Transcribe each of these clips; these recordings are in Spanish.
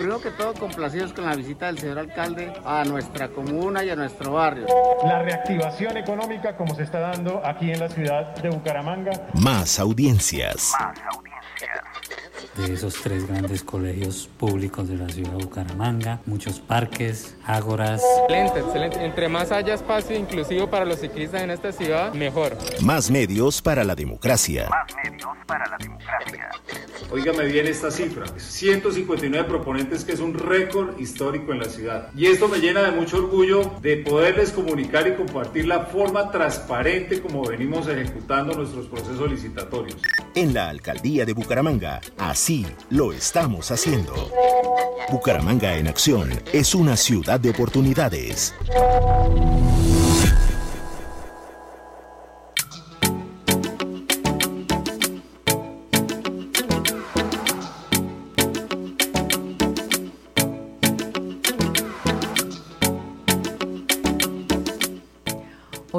Primero que todo, complacidos con la visita del señor alcalde a nuestra comuna y a nuestro barrio. La reactivación económica como se está dando aquí en la ciudad de Bucaramanga. Más audiencias. Más audiencias. De esos tres grandes colegios públicos de la ciudad de Bucaramanga, muchos parques, ágoras. Excelente, excelente. Entre más haya espacio inclusivo para los ciclistas en esta ciudad, mejor. Más medios para la democracia. Más medios para la democracia. Óigame bien esta cifra, 159 proponentes que es un récord histórico en la ciudad. Y esto me llena de mucho orgullo de poderles comunicar y compartir la forma transparente como venimos ejecutando nuestros procesos licitatorios. En la alcaldía de Bucaramanga, así lo estamos haciendo. Bucaramanga en acción es una ciudad de oportunidades.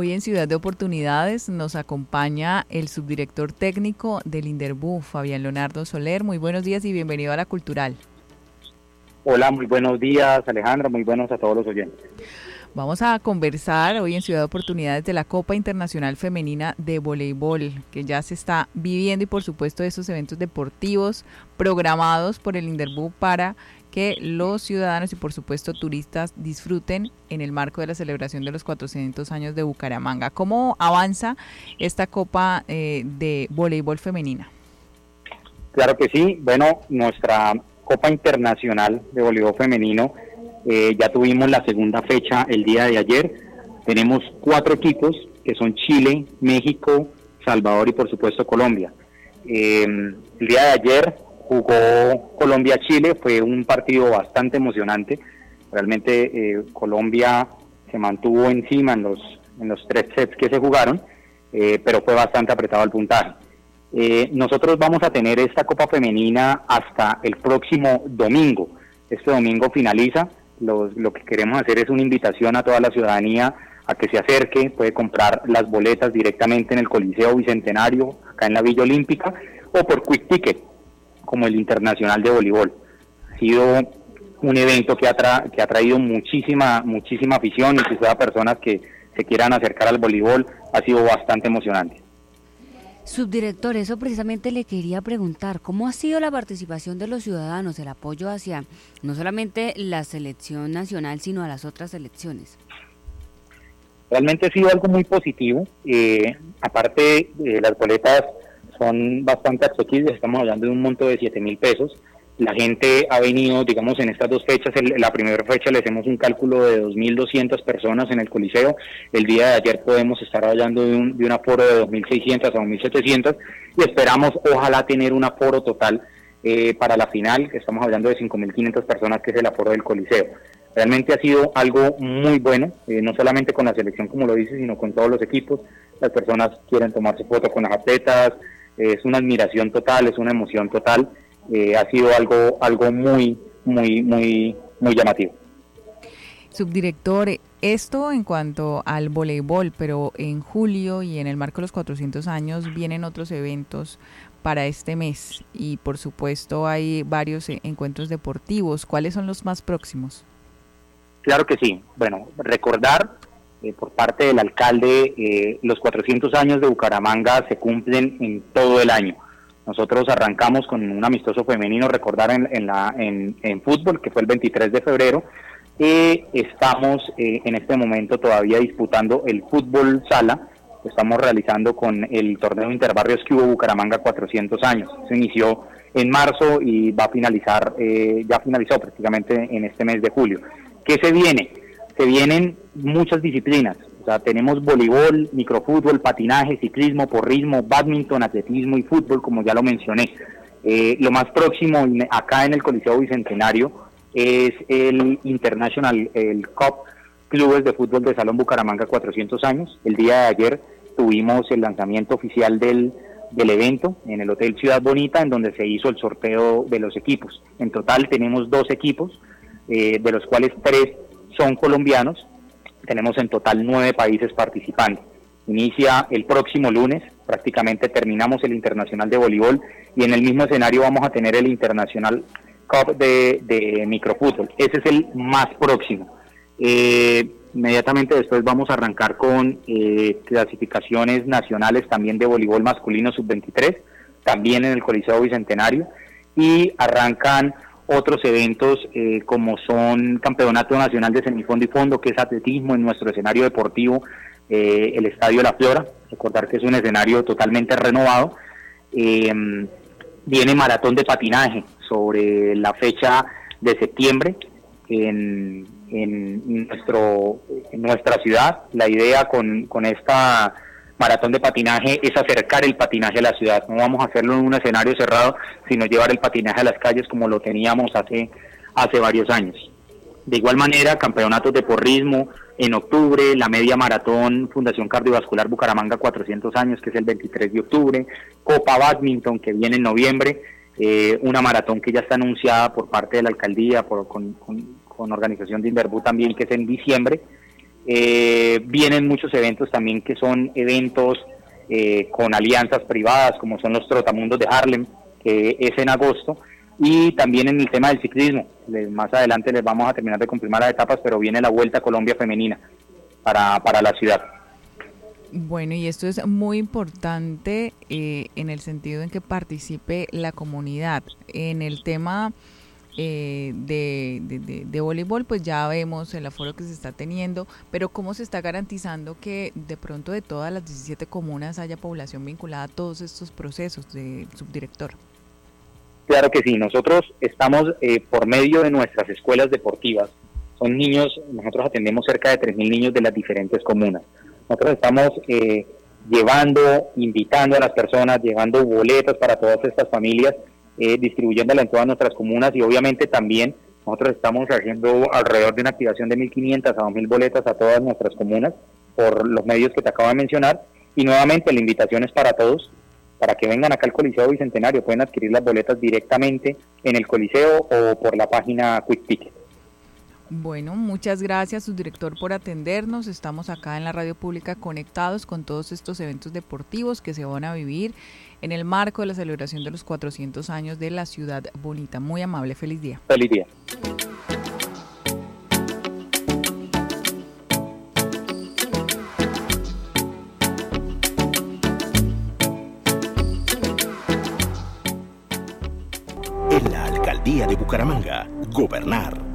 Hoy en Ciudad de Oportunidades nos acompaña el subdirector técnico del Inderbú, Fabián Leonardo Soler. Muy buenos días y bienvenido a la Cultural. Hola, muy buenos días Alejandra, muy buenos a todos los oyentes. Vamos a conversar hoy en Ciudad de Oportunidades de la Copa Internacional Femenina de Voleibol, que ya se está viviendo y por supuesto de esos eventos deportivos programados por el Inderbú para que los ciudadanos y por supuesto turistas disfruten en el marco de la celebración de los 400 años de Bucaramanga. ¿Cómo avanza esta Copa eh, de Voleibol Femenina? Claro que sí. Bueno, nuestra Copa Internacional de Voleibol Femenino eh, ya tuvimos la segunda fecha el día de ayer. Tenemos cuatro equipos que son Chile, México, Salvador y por supuesto Colombia. Eh, el día de ayer jugó Colombia-Chile, fue un partido bastante emocionante. Realmente eh, Colombia se mantuvo encima en los, en los tres sets que se jugaron, eh, pero fue bastante apretado el puntaje. Eh, nosotros vamos a tener esta Copa Femenina hasta el próximo domingo. Este domingo finaliza. lo que queremos hacer es una invitación a toda la ciudadanía a que se acerque, puede comprar las boletas directamente en el Coliseo Bicentenario, acá en la Villa Olímpica, o por Quick Ticket como el Internacional de Voleibol. Ha sido un evento que ha, que ha traído muchísima, muchísima afición, incluso a personas que se quieran acercar al voleibol, ha sido bastante emocionante. Subdirector, eso precisamente le quería preguntar, ¿cómo ha sido la participación de los ciudadanos, el apoyo hacia no solamente la selección nacional, sino a las otras selecciones? Realmente ha sido algo muy positivo. Eh, aparte, de las boletas son bastante accesibles, estamos hablando de un monto de 7 mil pesos. La gente ha venido, digamos, en estas dos fechas, la primera fecha le hacemos un cálculo de 2.200 personas en el Coliseo, el día de ayer podemos estar hablando de un, de un aforo de 2.600 a 2.700 y esperamos ojalá tener un aforo total eh, para la final, estamos hablando de 5.500 personas que es el aforo del Coliseo. Realmente ha sido algo muy bueno, eh, no solamente con la selección como lo dice, sino con todos los equipos. Las personas quieren tomarse fotos con las atletas, es una admiración total, es una emoción total. Eh, ha sido algo, algo muy, muy, muy, muy llamativo. Subdirector, esto en cuanto al voleibol, pero en julio y en el marco de los 400 años vienen otros eventos para este mes y por supuesto hay varios e-, encuentros deportivos. ¿Cuáles son los más próximos? Claro que sí. Bueno, recordar eh, por parte del alcalde, eh, los 400 años de Bucaramanga se cumplen en todo el año. Nosotros arrancamos con un amistoso femenino, recordar en, la, en, fútbol, que fue el 23 de febrero. y estamos eh, en este momento todavía disputando el fútbol sala. estamos realizando con el torneo Interbarrios que hubo Bucaramanga 400 años. Se inició en marzo y va a finalizar, ya finalizó prácticamente en este mes de julio. ¿Qué se viene? Se vienen muchas disciplinas. O sea, tenemos voleibol, microfútbol, patinaje, ciclismo, porrismo, badminton, atletismo y fútbol, como ya lo mencioné. Eh, lo más próximo acá en el Coliseo Bicentenario es el International, el Cup Clubes de Fútbol de Salón Bucaramanga 400 años. El día de ayer tuvimos el lanzamiento oficial del del evento en el Hotel Ciudad Bonita, en donde se hizo el sorteo de los equipos. En total tenemos dos equipos, eh, de los cuales tres son colombianos. Tenemos en total nueve países participantes. Inicia el próximo lunes, prácticamente terminamos el Internacional de Voleibol y en el mismo escenario vamos a tener el Internacional Cup de, de Microfútbol. Ese es el más próximo. Eh, inmediatamente después vamos a arrancar con eh, clasificaciones nacionales también de voleibol masculino sub-23, también en el Coliseo Bicentenario, y arrancan otros eventos eh, como son Campeonato Nacional de Semifondo y Fondo, que es atletismo en nuestro escenario deportivo, eh, el Estadio La Flora, recordar que es un escenario totalmente renovado. viene maratón de patinaje sobre la fecha de septiembre en en, nuestro, en nuestra ciudad. La idea con, con esta maratón de patinaje es acercar el patinaje a la ciudad. No vamos a hacerlo en un escenario cerrado, sino llevar el patinaje a las calles como lo teníamos hace, hace varios años. De igual manera, campeonatos de porrismo en octubre, la media maratón Fundación Cardiovascular Bucaramanga 400 años, que es el 23 de octubre, Copa Badminton, que viene en noviembre, eh, una maratón que ya está anunciada por parte de la alcaldía, por, con, con organización de Inverbu también, que es en diciembre. Eh, vienen muchos eventos también que son eventos eh, con alianzas privadas, como son los Trotamundos de Harlem, que es en agosto, y también en el tema del ciclismo. más adelante les vamos a terminar de confirmar las etapas, pero viene la Vuelta a Colombia Femenina para, para la ciudad. Bueno, y esto es muy importante eh, en el sentido en que participe la comunidad. En el tema eh, de, voleibol, pues ya vemos el aforo que se está teniendo, pero ¿cómo se está garantizando que de pronto de todas las 17 comunas haya población vinculada a todos estos procesos de subdirector? Claro que sí, nosotros estamos eh, por medio de nuestras escuelas deportivas, son niños, nosotros atendemos cerca de 3.000 niños de las diferentes comunas. Nosotros estamos eh, llevando, invitando a las personas, llevando boletas para todas estas familias eh, distribuyéndola en todas nuestras comunas y obviamente también nosotros estamos haciendo alrededor de una activación de 1.500 a 2.000 boletas a todas nuestras comunas por los medios que te acabo de mencionar y nuevamente la invitación es para todos para que vengan acá al Coliseo Bicentenario, pueden adquirir las boletas directamente en el Coliseo o por la página Quick Ticket. Bueno, muchas gracias, su director, por atendernos. Estamos acá en la radio pública conectados con todos estos eventos deportivos que se van a vivir en el marco de la celebración de los 400 años de la ciudad bonita. Muy amable, feliz día. Feliz día. En la alcaldía de Bucaramanga, gobernar